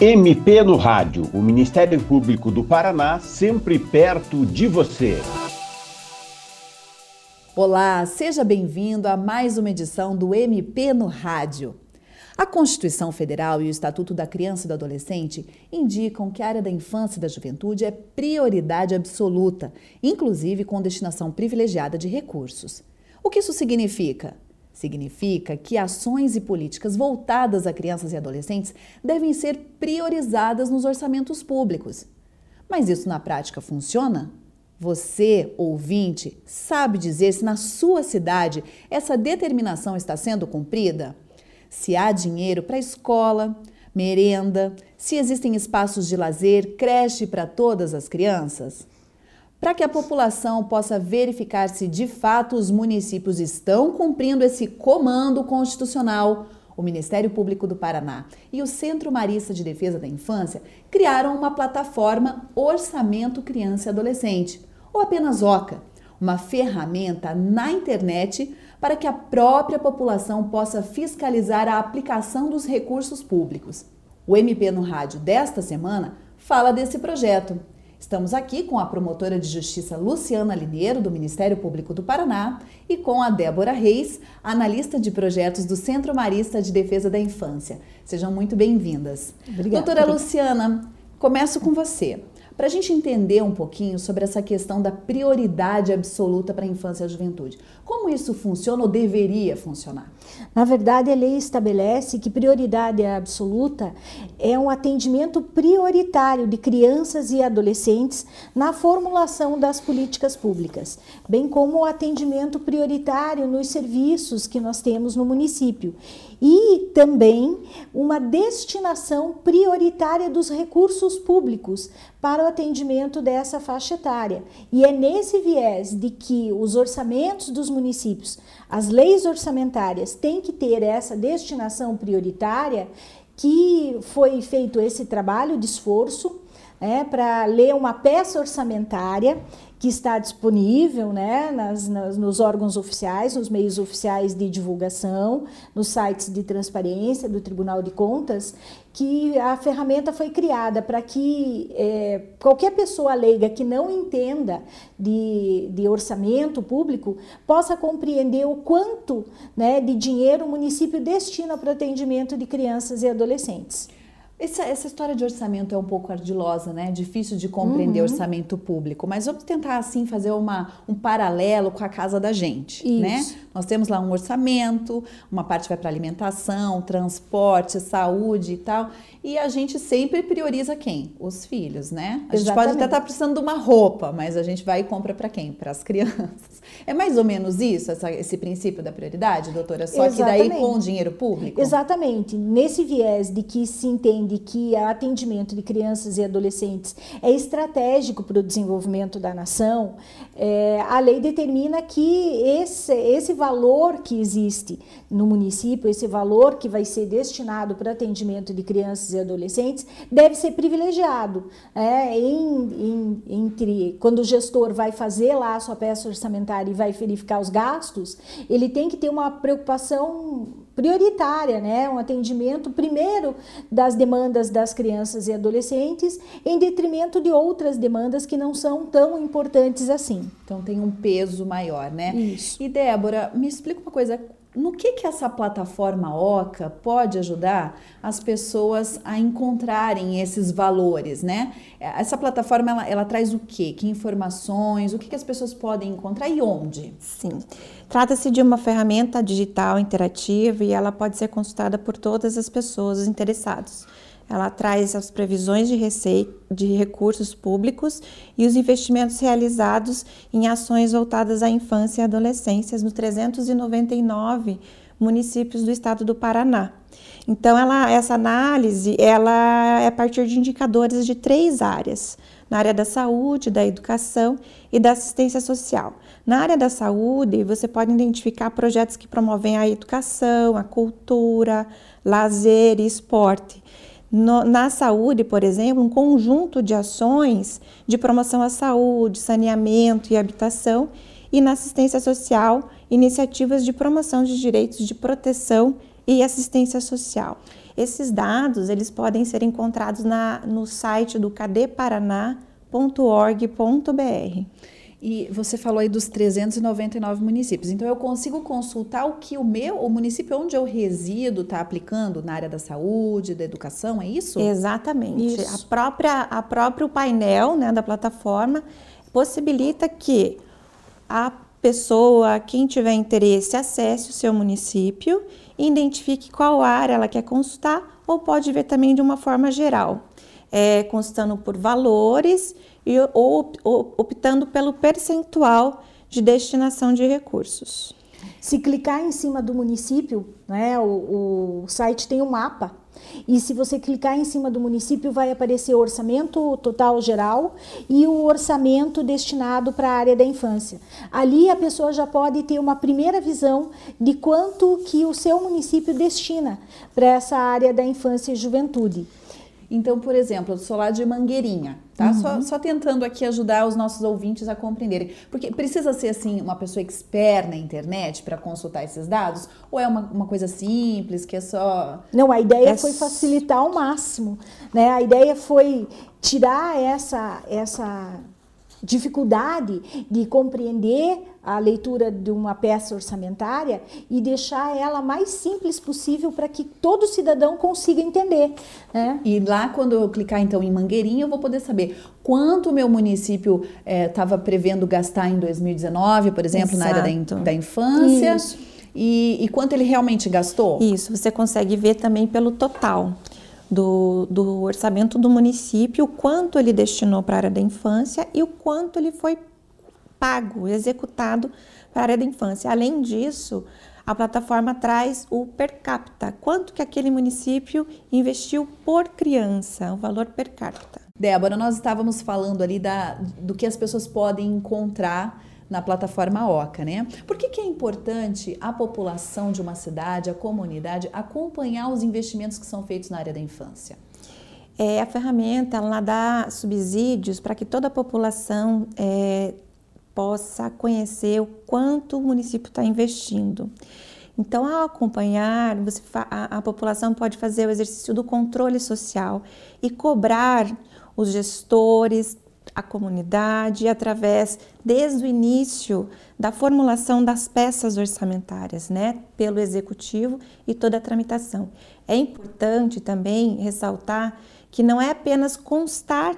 MP no Rádio, o Ministério Público do Paraná, sempre perto de você. Olá, seja bem-vindo a mais uma edição do MP no Rádio. A Constituição Federal e o Estatuto da Criança e do Adolescente indicam que a área da infância e da juventude é prioridade absoluta, inclusive com destinação privilegiada de recursos. O que isso significa? Significa que ações e políticas voltadas a crianças e adolescentes devem ser priorizadas nos orçamentos públicos. Mas isso na prática funciona? Você, ouvinte, sabe dizer se na sua cidade essa determinação está sendo cumprida? Se há dinheiro para escola, merenda, se existem espaços de lazer, creche para todas as crianças? Para que a população possa verificar se de fato os municípios estão cumprindo esse comando constitucional, o Ministério Público do Paraná e o Centro Marista de Defesa da Infância criaram uma plataforma Orçamento Criança e Adolescente, ou apenas OCA, uma ferramenta na internet para que a própria população possa fiscalizar a aplicação dos recursos públicos. O MP no Rádio desta semana fala desse projeto Estamos aqui com a promotora de justiça Luciana Lineiro, do Ministério Público do Paraná, e com a Débora Reis, analista de projetos do Centro Marista de Defesa da Infância. Sejam muito bem-vindas. Obrigada. Doutora Luciana, começo com você para a gente entender um pouquinho sobre essa questão da prioridade absoluta para a infância e a juventude. Como isso funciona ou deveria funcionar? Na verdade, a lei estabelece que prioridade absoluta é um atendimento prioritário de crianças e adolescentes na formulação das políticas públicas, bem como o atendimento prioritário nos serviços que nós temos no município e também uma destinação prioritária dos recursos públicos para o atendimento dessa faixa etária. E é nesse viés de que os orçamentos dos municípios, as leis orçamentárias têm que ter essa destinação prioritária que foi feito esse trabalho de esforço é, para ler uma peça orçamentária que está disponível né, nas, nas, nos órgãos oficiais, nos meios oficiais de divulgação, nos sites de transparência do Tribunal de Contas, que a ferramenta foi criada para que é, qualquer pessoa leiga que não entenda de, de orçamento público possa compreender o quanto né, de dinheiro o município destina para o atendimento de crianças e adolescentes. Essa, essa, história de orçamento é um pouco ardilosa, né? Difícil de compreender uhum. orçamento público, mas vamos tentar assim fazer uma, um paralelo com a casa da gente, né? Isso. né? Nós temos lá um orçamento, uma parte vai para alimentação, transporte, saúde e tal, e a gente sempre prioriza quem? Os filhos, né? A Exatamente. gente pode até estar tá precisando de uma roupa, mas a gente vai e compra para quem? Para as crianças. É mais ou menos isso, essa, esse princípio da prioridade, doutora? Só Exatamente. que daí com dinheiro público? Exatamente. Nesse viés de que se entende que o atendimento de crianças e adolescentes é estratégico para o desenvolvimento da nação, é, a lei determina que esse, esse valor valor que existe no município, esse valor que vai ser destinado para atendimento de crianças e adolescentes, deve ser privilegiado. É, em, em, entre quando o gestor vai fazer lá a sua peça orçamentária e vai verificar os gastos, ele tem que ter uma preocupação prioritária, né? Um atendimento primeiro das demandas das crianças e adolescentes, em detrimento de outras demandas que não são tão importantes assim. Então tem um peso maior, né? Isso. E Débora, me explica uma coisa, no que, que essa plataforma OCA pode ajudar as pessoas a encontrarem esses valores, né? Essa plataforma, ela, ela traz o quê? Que informações? O que, que as pessoas podem encontrar e onde? Sim, trata-se de uma ferramenta digital interativa e ela pode ser consultada por todas as pessoas interessadas. Ela traz as previsões de receita, de recursos públicos e os investimentos realizados em ações voltadas à infância e adolescência nos 399 municípios do estado do Paraná. Então, ela, essa análise ela é a partir de indicadores de três áreas: na área da saúde, da educação e da assistência social. Na área da saúde, você pode identificar projetos que promovem a educação, a cultura, lazer e esporte. No, na saúde, por exemplo, um conjunto de ações de promoção à saúde, saneamento e habitação, e na assistência social, iniciativas de promoção de direitos de proteção e assistência social. Esses dados eles podem ser encontrados na, no site do cadeparaná.org.br. E você falou aí dos 399 municípios. Então eu consigo consultar o que o meu, o município onde eu resido está aplicando na área da saúde, da educação, é isso? Exatamente. Isso. A própria a próprio painel, né, da plataforma possibilita que a pessoa, quem tiver interesse, acesse o seu município, identifique qual área ela quer consultar ou pode ver também de uma forma geral, é, constando por valores e, ou, ou optando pelo percentual de destinação de recursos. Se clicar em cima do município, né, o, o site tem um mapa e se você clicar em cima do município, vai aparecer o orçamento total geral e o orçamento destinado para a área da infância. Ali a pessoa já pode ter uma primeira visão de quanto que o seu município destina para essa área da infância e juventude. Então, por exemplo, eu sou lá de Mangueirinha, tá? Uhum. Só, só, tentando aqui ajudar os nossos ouvintes a compreenderem. Porque precisa ser, assim, uma pessoa expert na internet para consultar esses dados? Ou é uma, uma coisa simples, que é só... Não, a ideia é... foi facilitar ao máximo, né? A ideia foi tirar essa, essa dificuldade de compreender a leitura de uma peça orçamentária e deixar ela mais simples possível para que todo cidadão consiga entender. Né? E lá, quando eu clicar então em Mangueirinha, eu vou poder saber quanto o meu município estava é, prevendo gastar em 2019, por exemplo, Exato. na área da, da infância. E, e quanto ele realmente gastou? Isso, você consegue ver também pelo total do, do orçamento do município, o quanto ele destinou para a área da infância e o quanto ele foi pago, executado para a área da infância. Além disso, a plataforma traz o per capita, quanto que aquele município investiu por criança, o valor per capita. Débora, nós estávamos falando ali da, do que as pessoas podem encontrar na plataforma OCA, né? Por que, que é importante a população de uma cidade, a comunidade, acompanhar os investimentos que são feitos na área da infância? É, a ferramenta ela dá subsídios para que toda a população é, possa conhecer o quanto o município está investindo. Então, ao acompanhar, a, a população pode fazer o exercício do controle social e cobrar os gestores, a comunidade através, desde o início da formulação das peças orçamentárias, né, pelo executivo e toda a tramitação. É importante também ressaltar que não é apenas constar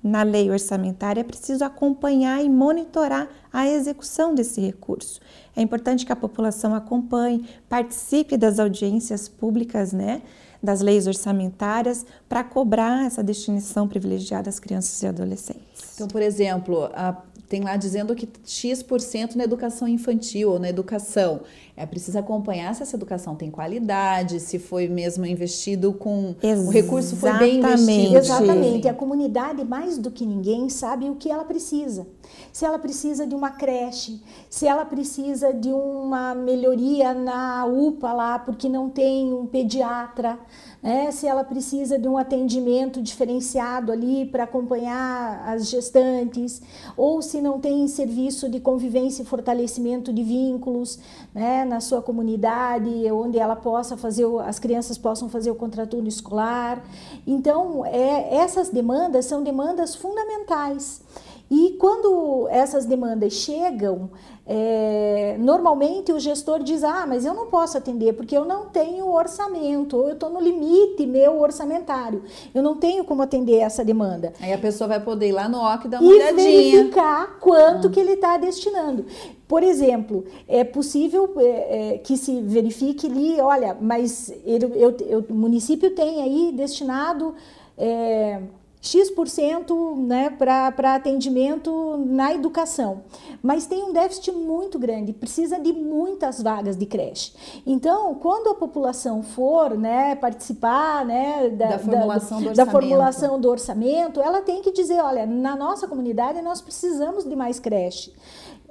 na lei orçamentária, é preciso acompanhar e monitorar a execução desse recurso. É importante que a população acompanhe, participe das audiências públicas, né? Das leis orçamentárias para cobrar essa destinação privilegiada às crianças e adolescentes. Então, por exemplo, a, tem lá dizendo que X% na educação infantil ou na educação. É preciso acompanhar se essa educação tem qualidade, se foi mesmo investido com Exatamente. o recurso foi bem investido. Exatamente. A comunidade, mais do que ninguém, sabe o que ela precisa. Se ela precisa de uma creche, se ela precisa de uma melhoria na UPA lá, porque não tem um pediatra, né? se ela precisa de um atendimento diferenciado ali para acompanhar as gestantes, ou se não tem serviço de convivência e fortalecimento de vínculos né? na sua comunidade, onde ela possa fazer, as crianças possam fazer o contraturno escolar. Então, é, essas demandas são demandas fundamentais. E quando essas demandas chegam, é, normalmente o gestor diz: Ah, mas eu não posso atender porque eu não tenho orçamento, ou eu estou no limite meu orçamentário, eu não tenho como atender essa demanda. Aí a pessoa vai poder ir lá no OC e dar uma e olhadinha. verificar quanto ah. que ele está destinando. Por exemplo, é possível é, é, que se verifique ali: olha, mas ele, eu, eu, o município tem aí destinado. É, X% né, para atendimento na educação. Mas tem um déficit muito grande, precisa de muitas vagas de creche. Então, quando a população for né, participar né, da, da, formulação da, da, formulação do orçamento, ela tem que dizer: olha, na nossa comunidade nós precisamos de mais creche.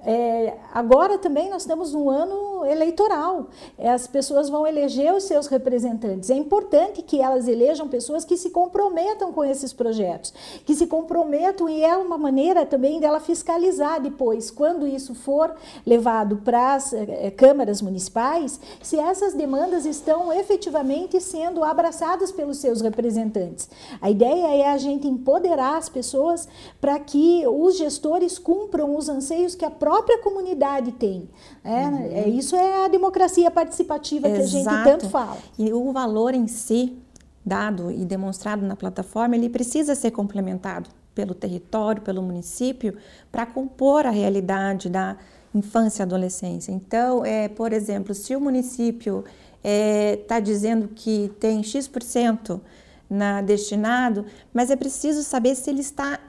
É, agora também nós estamos num ano eleitoral. As pessoas vão eleger os seus representantes. É importante que elas elejam pessoas que se comprometam com esses projetos, que se comprometam e é uma maneira também dela fiscalizar depois, quando isso for levado para as eh, câmaras municipais, se essas demandas estão efetivamente sendo abraçadas pelos seus representantes. A ideia é a gente empoderar as pessoas para que os gestores cumpram os anseios que a própria comunidade tem. É, uhum. é isso é a democracia participativa Exato. que a gente tanto fala. E o valor em si dado e demonstrado na plataforma, ele precisa ser complementado pelo território, pelo município, para compor a realidade da infância e adolescência. Então, é, por exemplo, se o município está é, tá dizendo que tem X% na, destinado, mas é preciso saber se ele está.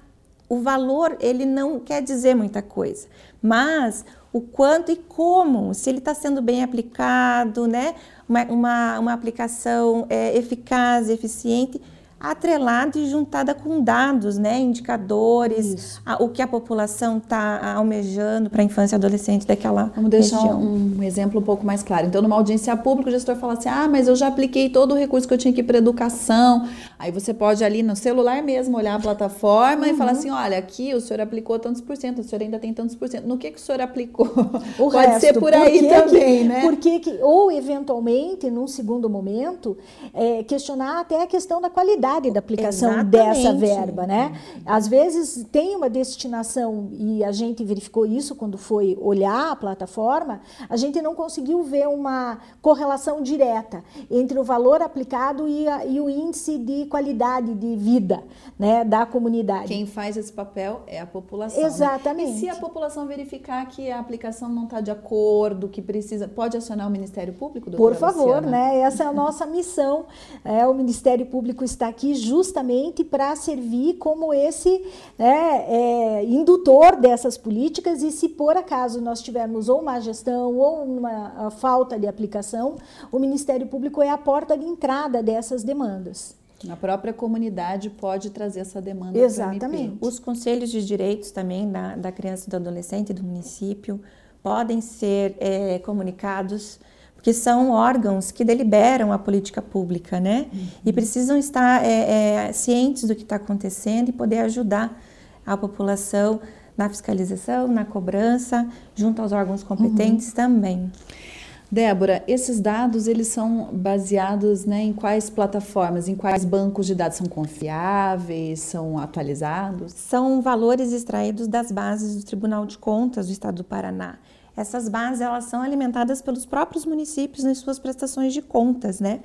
O valor, ele não quer dizer muita coisa, mas o quanto e como, se ele está sendo bem aplicado, né? uma, uma, uma aplicação é, eficaz, eficiente atrelada e juntada com dados, né, indicadores, a, o que a população está almejando para a infância e adolescente daquela Vamos deixar um, um, exemplo um pouco mais claro. Então, numa audiência pública, o gestor fala assim, ah, mas eu já apliquei todo o recurso que eu tinha aqui para educação. Aí você pode ali no celular mesmo olhar a plataforma uhum. e falar uhum. assim, olha, aqui o senhor aplicou tantos por cento, o senhor ainda tem tantos por cento. No que, que o senhor aplicou? O pode resto, ser por aí também, que, né? Porque, que, ou, eventualmente, num segundo momento, é, questionar até a questão da qualidade da aplicação Exatamente. dessa verba, né? Às vezes tem uma destinação e a gente verificou isso quando foi olhar a plataforma, a gente não conseguiu ver uma correlação direta entre o valor aplicado e, a, e o índice de qualidade de vida, né, da comunidade. Quem faz esse papel é a população. Exatamente. Né? E se a população verificar que a aplicação não está de acordo, que precisa, pode acionar o Ministério Público? Por favor, Luciana? né? Essa é a nossa missão. É, o Ministério Público está aqui justamente para servir como esse né, é, indutor dessas políticas e se por acaso nós tivermos ou má gestão ou uma falta de aplicação, o Ministério Público é a porta de entrada dessas demandas. A própria comunidade pode trazer essa demanda. Exatamente. Os conselhos de direitos também da, da criança e do adolescente do município podem ser é, comunicados porque são órgãos que deliberam a política pública, né? Uhum. E precisam estar é, é, cientes do que está acontecendo e poder ajudar a população na fiscalização, na cobrança, junto aos órgãos competentes uhum. também. Débora, esses dados eles são baseados né, em quais plataformas, em quais bancos de dados são confiáveis, são atualizados? São valores extraídos das bases do Tribunal de Contas do Estado do Paraná. Essas bases elas são alimentadas pelos próprios municípios nas suas prestações de contas, né?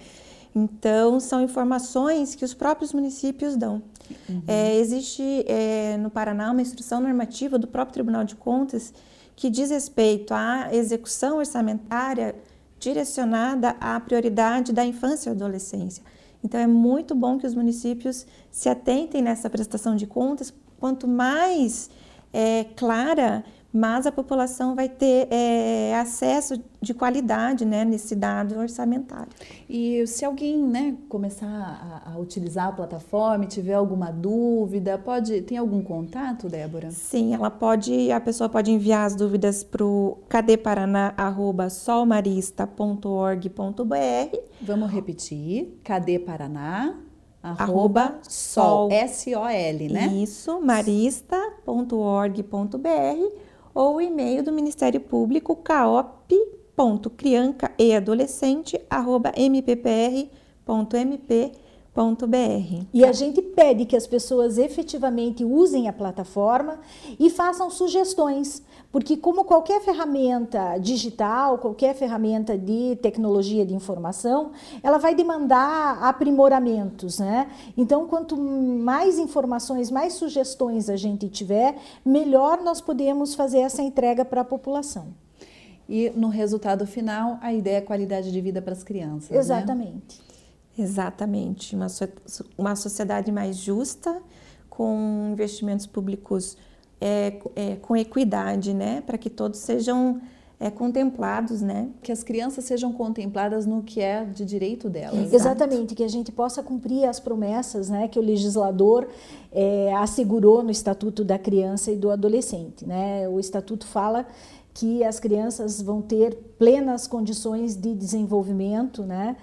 Então, são informações que os próprios municípios dão. Uhum. É, existe é, no Paraná uma instrução normativa do próprio Tribunal de Contas que diz respeito à execução orçamentária direcionada à prioridade da infância e adolescência. Então, é muito bom que os municípios se atentem nessa prestação de contas. Quanto mais é, clara mas a população vai ter é, acesso de qualidade né, nesse dado orçamentário. E se alguém né, começar a, a, utilizar a plataforma e tiver alguma dúvida, pode tem algum contato, Débora? Sim, ela pode, a pessoa pode enviar as dúvidas para o cadeparaná.solmarista.org.br. Vamos repetir, cadeparaná arroba sol, S-O-L, né? Isso, marista.org.br ou o e-mail do Ministério Público caop.criancaeadolescente@mppr.mp.br. E a gente pede que as pessoas efetivamente usem a plataforma e façam sugestões, porque como qualquer ferramenta digital, qualquer ferramenta de tecnologia de informação, ela vai demandar aprimoramentos, né? Então, quanto mais informações, mais sugestões a gente tiver, melhor nós podemos fazer essa entrega para a população. E no resultado final, a ideia é qualidade de vida para as crianças. Né? Exatamente. Né? Exatamente. Uma, so uma sociedade mais justa, com investimentos públicos é, é, com equidade, né? Para que todos sejam é, contemplados, né? Que as crianças sejam contempladas no que é de direito delas. Exatamente, que a gente possa cumprir as promessas né, que o legislador é, assegurou no Estatuto da Criança e do Adolescente. Né? O Estatuto fala que as crianças vão ter plenas condições de desenvolvimento, né?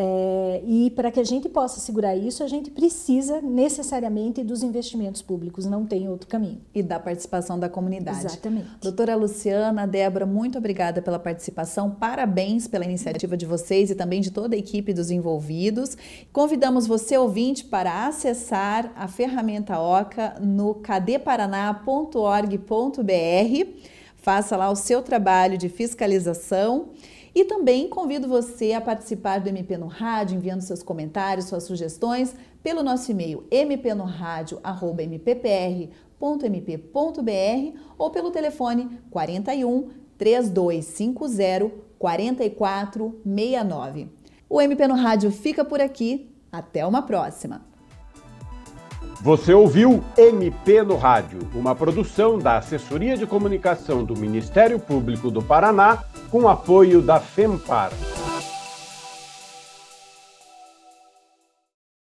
É, e para que a gente possa segurar isso, a gente precisa necessariamente dos investimentos públicos, não tem outro caminho. E da participação da comunidade. Exatamente. Doutora Luciana, Débora, muito obrigada pela participação, parabéns pela iniciativa de vocês e também de toda a equipe dos envolvidos. Convidamos você, ouvinte, para acessar a ferramenta OCA no cadeparaná.org.br. Faça lá o seu trabalho de fiscalização e também convido você a participar do MP no Rádio, enviando seus comentários, suas sugestões pelo nosso e-mail mpnoradio@mppr.mp.br ou pelo telefone 41 3250 4469. O MP no Rádio fica por aqui. Até uma próxima. Você ouviu MP no Rádio, uma produção da Assessoria de Comunicação do Ministério Público do Paraná com apoio da FEMPAR.